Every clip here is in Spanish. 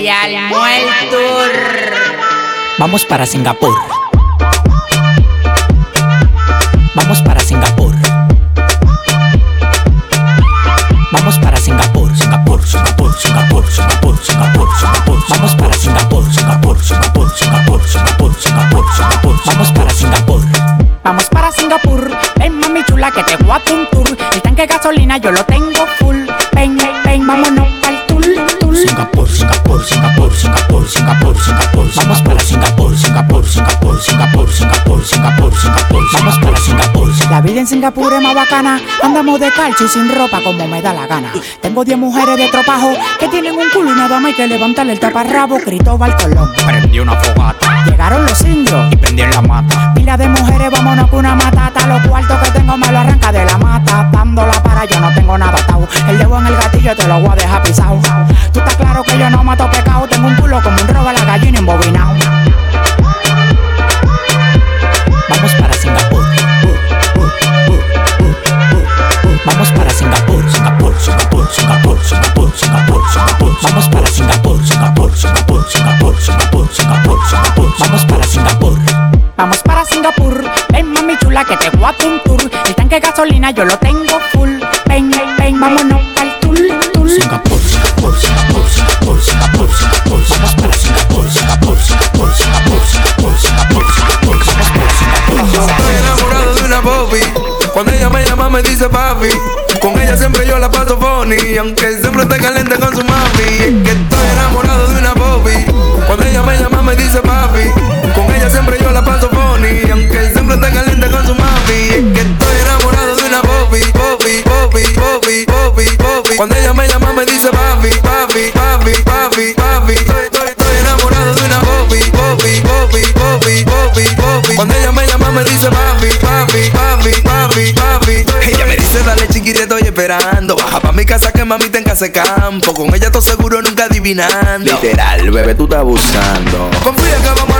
especial Tour. Vamos para Singapur. Vamos para Singapur. Vamos para Singapur, Singapur, Singapur, Singapur, Singapur, Singapur, Singapur. Vamos para Singapur, Singapur, Singapur, Singapur, Singapur, Singapur, Singapur. Vamos para Singapur. Vamos para Singapur. Ven mami chula que te voy a un tour. El tanque de gasolina yo lo tengo full. Ven, ven, vámonos. Singapur, Singapur, Singapur, Singapur, Singapur, Singapur. Vamos para Singapur, Singapur, Singapur, Singapur, Singapur, Singapur, Singapur. Vamos para Singapur. La vida en Singapur es más bacana. Andamos de calcio y sin ropa como me da la gana. Tengo 10 mujeres de tropajo que tienen un culo y nada más hay que levantarle el taparrabo. Cristóbal Colón. Prendí una fogata Llegaron los indios. y prendí en la mata. Pila de mujeres, vámonos con una matata. Los cuartos que tengo me lo arranca de la mata. Dándola para yo no tengo nada atado. El dedo en el gatillo te lo voy a dejar pisado. De gasolina yo lo tengo full. Ven, ven, vámonos al tour, tour. Singapur, Singapur, Singapur, Singapur, Singapur, Singapur. Singapur, Singapur, Singapur, Singapur, Singapur, Singapur, Singapur. Estoy enamorado de una Bobby. Cuando ella me llama me dice papi. Con ella siempre yo la paso funny. Aunque siempre esté caliente con su ese campo. Con ella todo seguro nunca adivinando. Literal, bebé, tú estás abusando. Confía que vamos a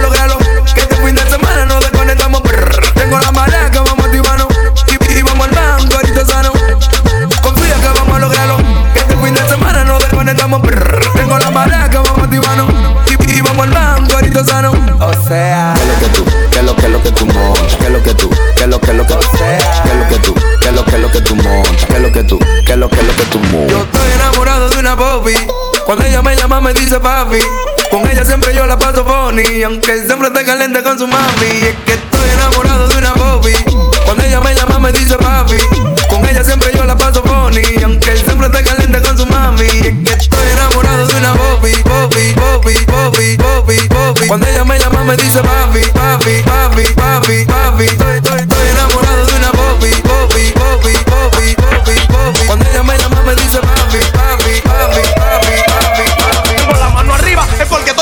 una Bobby. Cuando ella me llama me dice papi. Con ella siempre yo la paso funny. Aunque siempre esté caliente con su mami. Es que estoy enamorado de una Bobby. Cuando ella me llama me dice papi. Con ella siempre yo la paso funny. Aunque siempre esté caliente con su mami. Es que estoy enamorado de una Bobby. Bobby, Bobby, Bobby, Bobby, Bobby. Cuando ella me llama me dice papi, papi, papi, papi, papi. Estoy, estoy, estoy enamorado de una Bobby. Bobby, Bobby,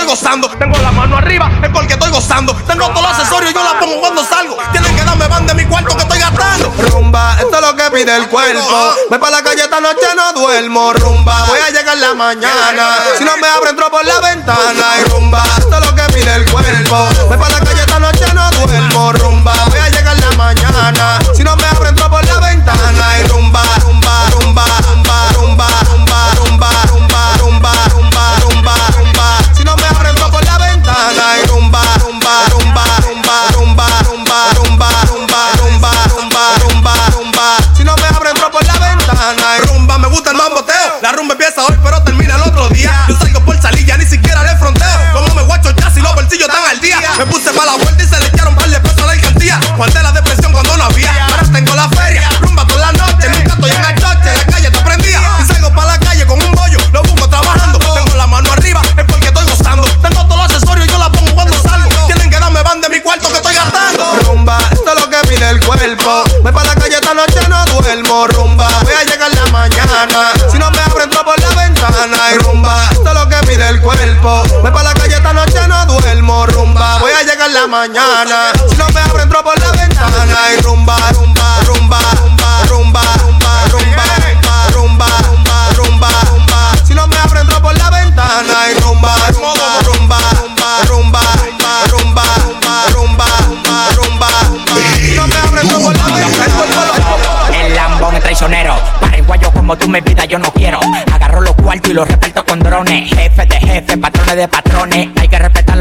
gozando. Tengo la mano arriba, es porque estoy gozando. Tengo todos los accesorios, yo la pongo cuando salgo. Tienen que darme van de mi cuarto que estoy gastando. Rumba, esto es lo que pide el cuerpo. Voy para la calle esta noche, no duermo. Rumba, voy a llegar la mañana. Si no me abro, entro por la ventana. Y rumba, esto es lo que pide el cuerpo. Voy para la calle esta noche, no duermo. Rumba, voy a llegar la mañana. Si no me abro,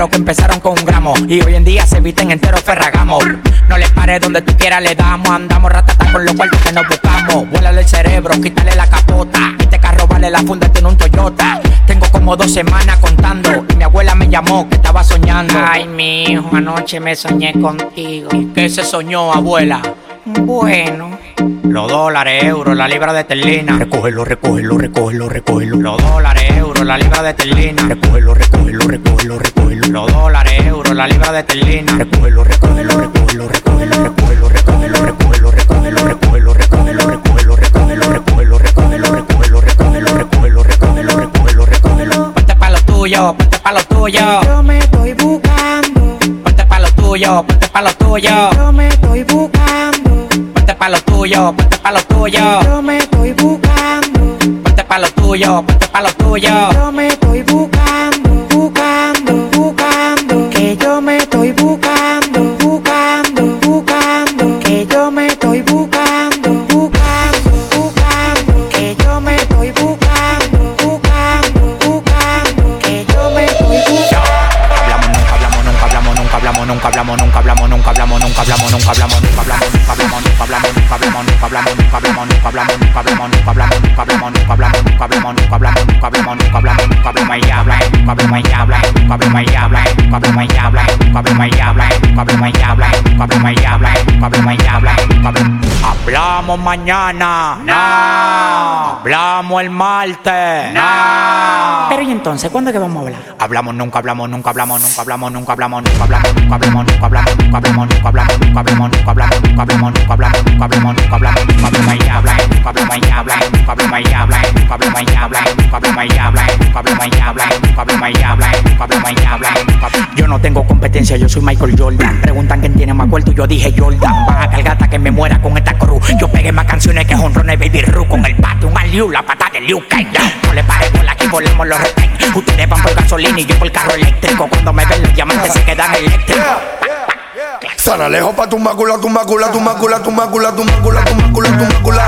que empezaron con un gramo y hoy en día se visten enteros ferragamo. No les pares donde tú quieras, le damos, andamos ratata con los cuartos que nos buscamos. Vuélale el cerebro, quítale la capota. Este carro vale la funda, tiene un Toyota. Tengo como dos semanas contando y mi abuela me llamó que estaba soñando. Ay, mi hijo, anoche me soñé contigo. Qué se soñó, abuela? Bueno. Los dólares, euros, la libra de terlina. Recógelo, recógelo, recógelo, recógelo. Los dólares, euros, la libra de terlina. Recógelo, recógelo, recógelo, recógelo. Los dólares, euros, la libra de terlina. Recógelo, recógelo, recógelo, recógelo, recógelo, recógelo, recógelo, recógelo, recógelo, recógelo, recógelo, recógelo, recógelo, recógelo, recógelo, recógelo, recógelo, recógelo, recógelo, recógelo. Ponte pa' lo tuyo, ponte pa' lo tuyo. Yo me estoy buscando. Ponte pa' lo tuyo, ponte pa' lo tuyo. Yo me tuyo, ponte pa' lo tuyo. Yo me estoy buscando. Ponte pa' lo tuyo, ponte pa' lo tuyo. hablamos, nunca hablamos, nunca hablamos y habla, nunca hablamos y habla, nunca hablamos y habla, nunca hablamos y habla, nunca hablamos y habla, nunca hablamos y habla, nunca hablamos y habla, nunca hablamos y habla, nunca hablamos mañana, no, hablamos el martes, no. Pero y entonces, ¿cuándo es que vamos a hablar? Hablamos, nunca hablamos, nunca hablamos, nunca hablamos, nunca hablamos, nunca hablamos, nunca hablamos, nunca hablamos, nunca hablamos, nunca hablamos, nunca hablamos, nunca hablamos, nunca hablamos, nunca hablamos, nunca hablamos, nunca hablamos, nunca hablamos y habla, nunca hablamos y habla, nunca hablamos y habla, nunca hablamos y habla, nunca hablamos y habla, nunca hablamos y yo no tengo competencia, yo soy Michael Jordan. Preguntan quién tiene más cuarto, yo dije Jordan. Van a cargar hasta que me muera con esta cruz. Yo pegué más canciones que Honrones Baby Roo con el pato, un aliu, la pata de Liu Kang. No le pare por aquí, volemos los retén. Ustedes van por gasolina y yo por carro eléctrico. Cuando me ven los diamantes se quedan eléctricos. San lejos pa' tu mácula, tu mácula, tu mácula, tu mácula, tu mácula, tu mácula, tu mácula.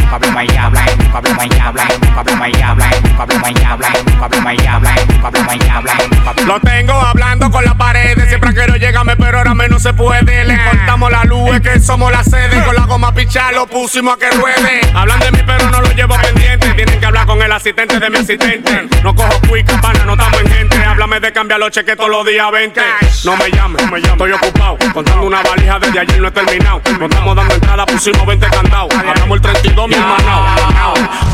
Lo tengo hablando con las paredes, siempre quiero llegarme, pero ahora menos se puede. Le cortamos la luz, que somos la sede. Con la goma pichar lo pusimos a que ruede. Hablan de mí, pero no lo llevo pendiente. Tienen que hablar con el asistente de mi asistente. No cojo cuica, pana, no estamos en gente. Háblame de cambiar los cheques todos los días 20. No me llames, estoy ocupado. Contando una valija desde ayer no he terminado. No estamos dando entrada, pusimos 20 candados. Hablamos el 32 minutos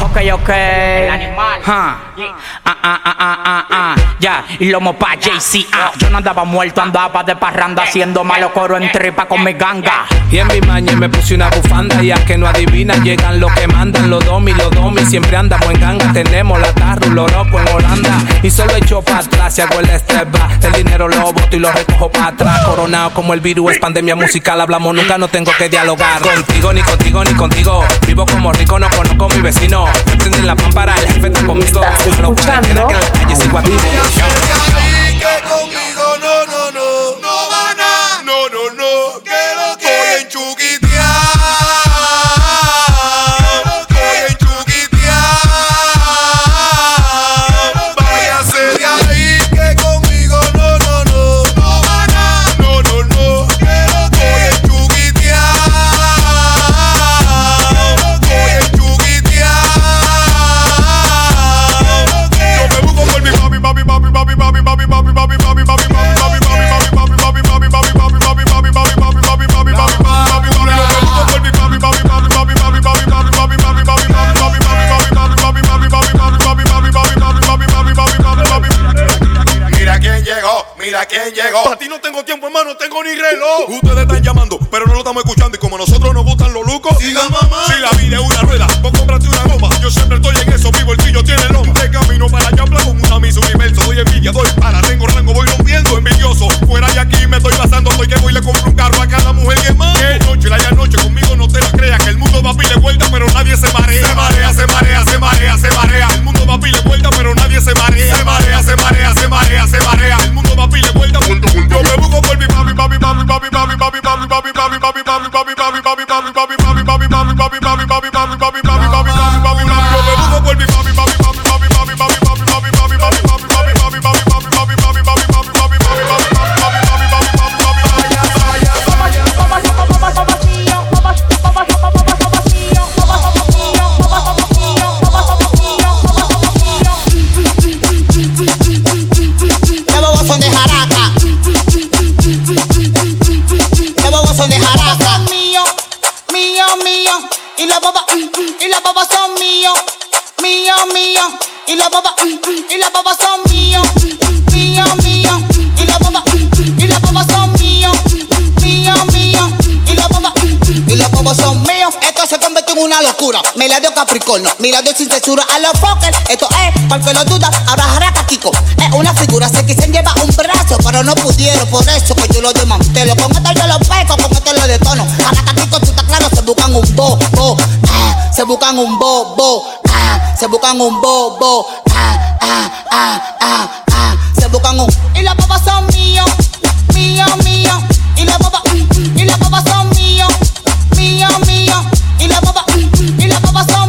ok, ok. El animal. Ah, ah, ah, ah, ah, Ya, y lomo pa' JC. Yo no andaba muerto, andaba de parranda haciendo malo coro en tripa con mi ganga. Y en mi maña me puse una bufanda y a que no adivina llegan los que mandan los domi, los domi. Siempre andamos en ganga, tenemos la tarru, lo loco en Holanda. Y solo echo pa' atrás si hago el estreba. El dinero lo boto y lo recojo pa' atrás. Coronado como el virus, pandemia musical, hablamos nunca, no tengo que dialogar. Contigo, ni contigo, ni contigo. Vivo como rico, no conozco a mi vecino. Tendré la pámpara, el jefe está conmigo. Lo que la calle sigo a no, no, no. A, no, Me la dio Capricornio, mira dio sin censura a los fuckers. Esto es, para que lo duda, ahora jaraca Kiko. Es una figura, se quisen llevar un brazo, pero no pudieron. Por eso que yo lo desmantelo. Con esto yo lo peco, con esto lo detono. Jaraca Kiko, tú estás claro, se buscan un bobo. Ah, se buscan un bobo. Ah, se buscan un bobo. Ah, ah, ah, ah, ah. Se buscan un. Y las babas son míos, mío, mío. Y las babas, no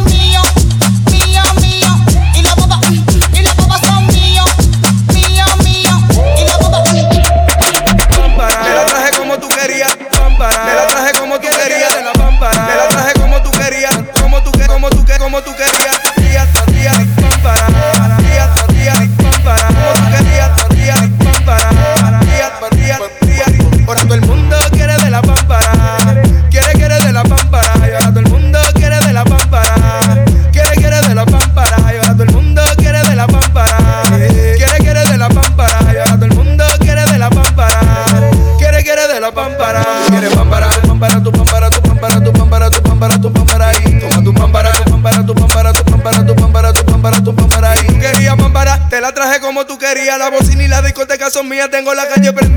son mías, tengo la calle.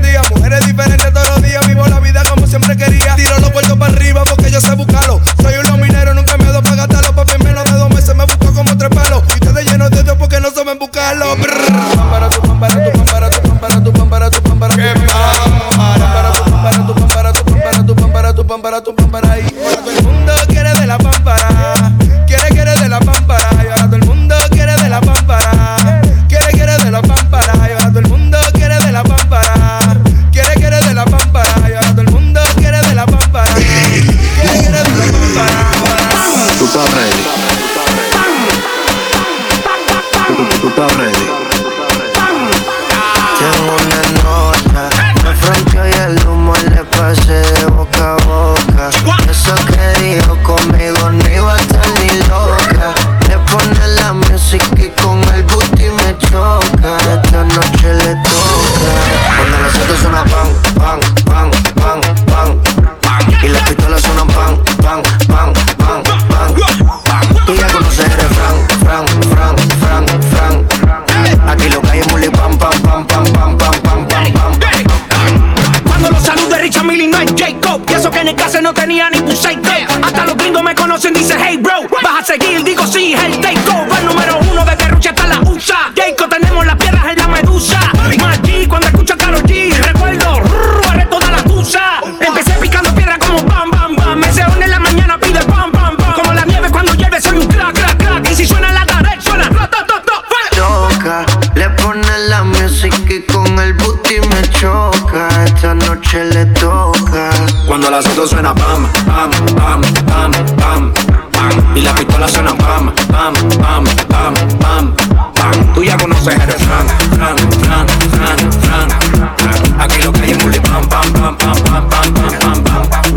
Autos suena pam, pam, pam, pam, pam, pam. Y las pistolas suenan pam, pam, pam, pam, pam, pam. Tú ya conoces el refrán, fran, fran, fran, fran. Aquí lo que hay es pam, pam, pam, pam, pam, pam, pam, pam, pam.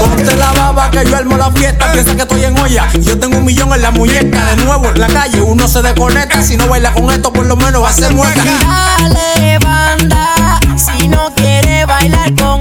Ponte la baba que yo armo la fiesta. Piensa que estoy en olla. Yo tengo un millón en la muñeca. De nuevo en la calle uno se desconecta. Si no baila con esto, por lo menos va a ser mueca. Dale, banda, si no quiere bailar con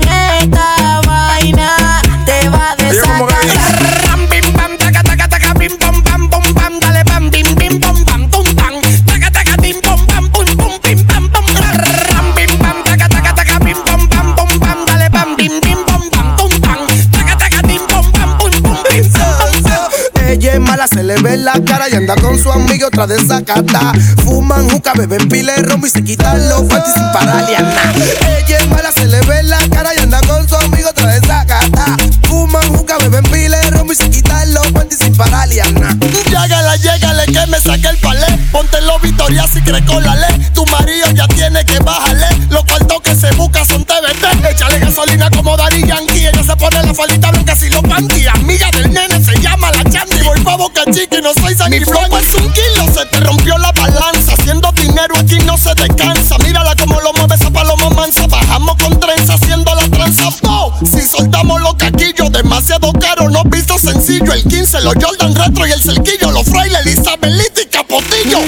otra de sacata. Fuman juca, beben pile romo y se quitan los panties sin pararle a nada. Ella es mala, se le ve la cara y anda con su amigo otra de sacata. Fuman juca, beben pile romo y se quitan los panties sin pararle a nada. Llégale, llégale que me saque el palé. Ponte los Victoria si crees con la ley. Tu marido ya tiene que bajarle. Los cuartos que se busca son TBT. Échale gasolina como Daddy Yankee. Ella se pone la faldita blanca si los panty. Amiga del nene se llama la Chandy. Pa' Boca Chica y no soy San Mi flow es un kilo, se te rompió la balanza. Haciendo dinero aquí no se descansa. Mírala como lo mueve esa paloma mansa. Bajamos con trenza haciendo la tranza. Oh, si soy soldamos los caquillos. Demasiado caro, no visto sencillo. El 15, los Jordan Retro y el cerquillo. Los frailes, Elizabeth y Capotillo.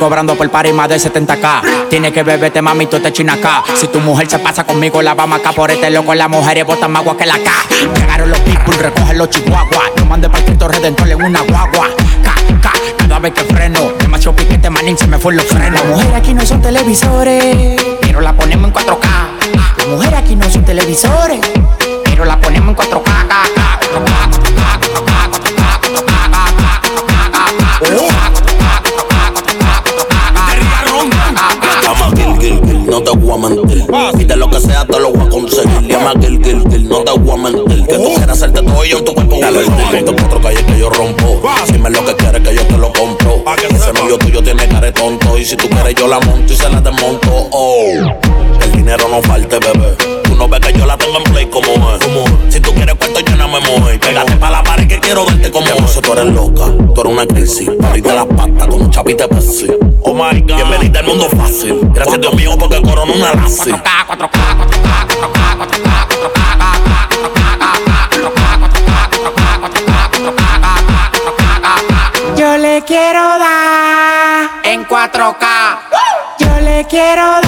Cobrando por par y más de 70k. Tiene que beberte, mami, tú te china acá. Si tu mujer se pasa conmigo, la vamos acá por este loco. Las mujeres botan más agua que la K. Llegaron los people, recogen los chihuahuas. No mande para Cristo Redentor en una guagua. K, K, cada vez que freno. Demasiado piquete, manín, se me fue los frenos. Las mujeres aquí no son televisores, pero la ponemos en 4K. Las mujeres aquí no son televisores, pero la ponemos en 4K. No te voy a mentir. Y de lo que sea te lo voy a conseguir. Llama Gil Gil Gil, no te voy a mentir. Que tú quieres hacerte todo y yo en tu cuerpo. Dale, te cuatro calles que yo rompo. Dime lo que quieres que yo te lo compro. Ese novio tuyo tiene cara tonto. Y si tú quieres yo la monto y se la desmonto. Oh, el dinero no falte, bebé. Tú no ves que yo la tengo en play como es. Me moje. Pégate pa' la pared que quiero verte como es. Tú eres loca, tú eres una crisis. Pariste las patas con un chapite Pepsi. Oh my God, bienvenida al mundo fácil. Gracias Dios mío porque coronó una lazi. Yo le quiero dar En 4K, Yo le quiero dar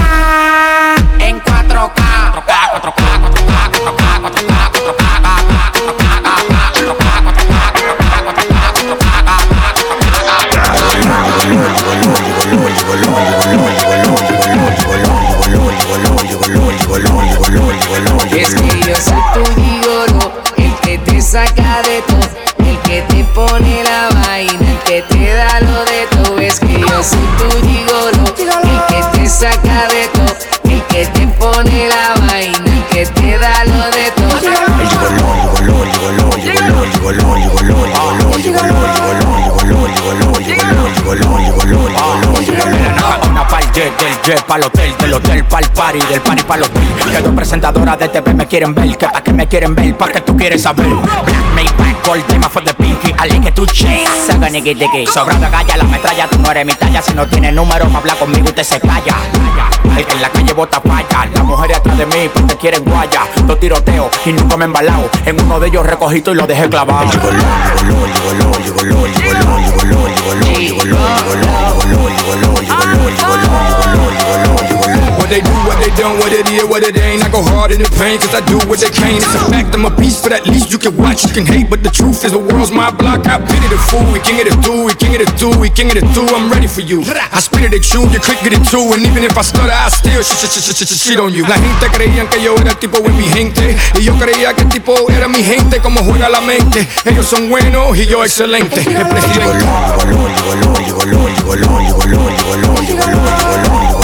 jet pa'l hotel, del hotel pa'l party, del party pa'l hotel. Que dos presentadoras de TV me quieren ver, que pa' que me quieren ver, pa' que tú quieres saber. Black Maybach, gold, tema for the pinky, ali que tú chase, saca nigga de Sobrando galla, la metralla, tú no eres mi talla, si no tiene número, me habla conmigo, usted se calla. El que en la calle bota falla, las mujeres atrás de mí, porque quieren guaya. Dos tiroteos y nunca me he embalado, en uno de ellos recogito y lo dejé clavado. What they do, what they don't, what it is, what it ain't. I go hard in the pain, cause I do what they can. It's a fact, I'm a beast, but at least you can watch, you can hate. But the truth is, the world's my block. I pity the fool, we king of the do, we king of the do, we king of the do. I'm ready for you. I spit it at you, you click get it too. And even if I stutter, I still sh sh sh sh sh shit on you. La gente creían que yo era el tipo en mi gente. Y yo creía que el tipo era mi gente, como juega la mente. Ellos son buenos y yo excelente. El presidente.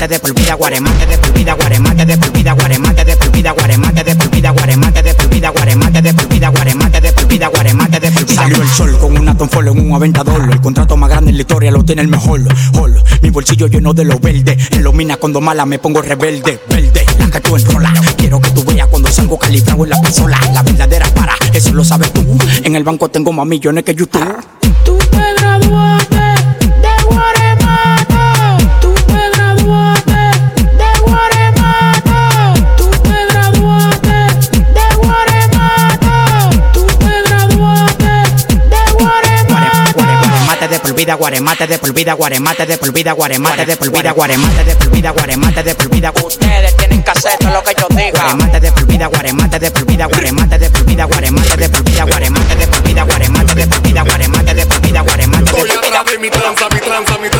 guaremate de por vida, guaremate de por vida, guaremate de por vida, guaremate de por vida, guaremate de por vida, guaremate de por vida, guaremate de por vida, guaremate de por vida, guaremate de por vida. Salió el sol con una tonfolo en un aventador. El contrato más grande en la historia lo tiene el mejor. Holo. Mi bolsillo lleno de lo verde. En lo mina cuando mala me pongo rebelde. Verde, la que tú enrola. Quiero que tú veas cuando salgo calibrado en la pistola. La verdadera para, eso lo sabes tú. En el banco tengo más millones que YouTube. Tú te graduaste. polvida, guaremate de polvida, guaremate de polvida, guaremate de polvida, guaremate de polvida, guaremate de polvida. Ustedes tienen que hacer todo lo que yo diga. Guaremate de polvida, guaremate de polvida, guaremate de polvida, guaremate de polvida, guaremate de polvida, guaremate de polvida, guaremate de polvida, guaremate de polvida. mi tranza, mi tranza, mi tranza.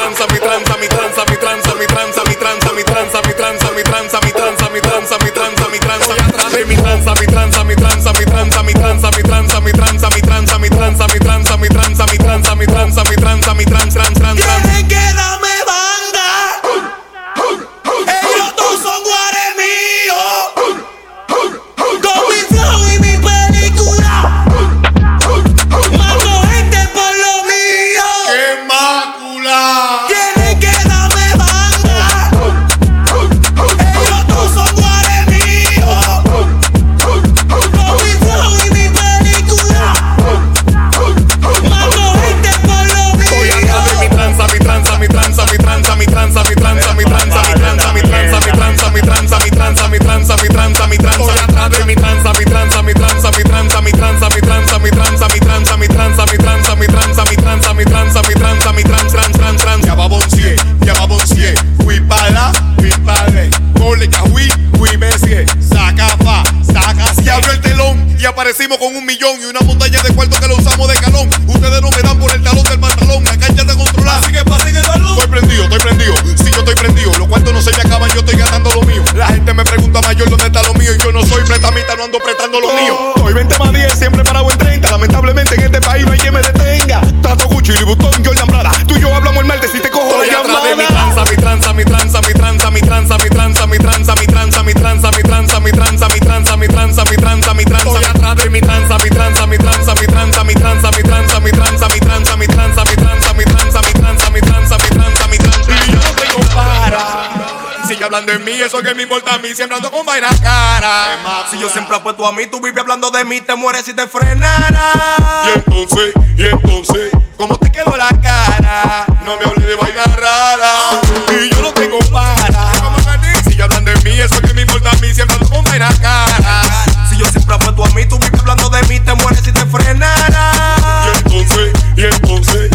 oyun Una moda a mí, siempre ando con vaina cara. Si yo siempre apuesto a mí, tú vives hablando de mí, te mueres si te frenara. Y entonces, y entonces, ¿cómo te quedó la cara? No me hables de vaina rara. Y yo no tengo para. Sigue hablando de mí, eso que me importa a mí, siempre ando con vaina cara. Si yo siempre apuesto a mí, tú vives hablando de mí, te mueres si te frenara. Y entonces, y entonces,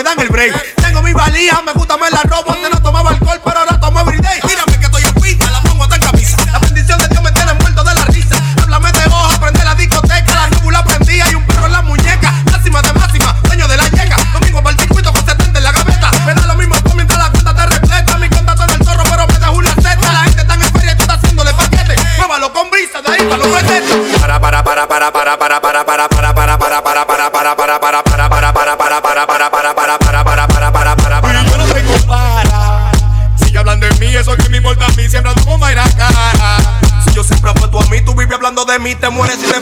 me dan el break. Tengo mi valija, me gusta, me la robo. Antes no tomaba alcohol, pero ahora tomo everyday. Mírame que estoy en pista, la pongo hasta en camisa. La bendición de Dios me tiene muerto de la risa. Háblame de hoja, prende la discoteca. La núbula prendía y un perro en la muñeca. Máxima de máxima, dueño de la yeca. Domingo para el circuito con 70 en la gaveta. Me da lo mismo tú mientras la cuenta te repleta. Mi contacto en el zorro, pero me dejo una seta. La gente está en feria y tú estás haciéndole paquete. Muévalo con brisa, de ahí para los pretetos. Para, para, para, para, para, para, para, para, para, para, para, para, para, para, para, para, para, para, mí, te si te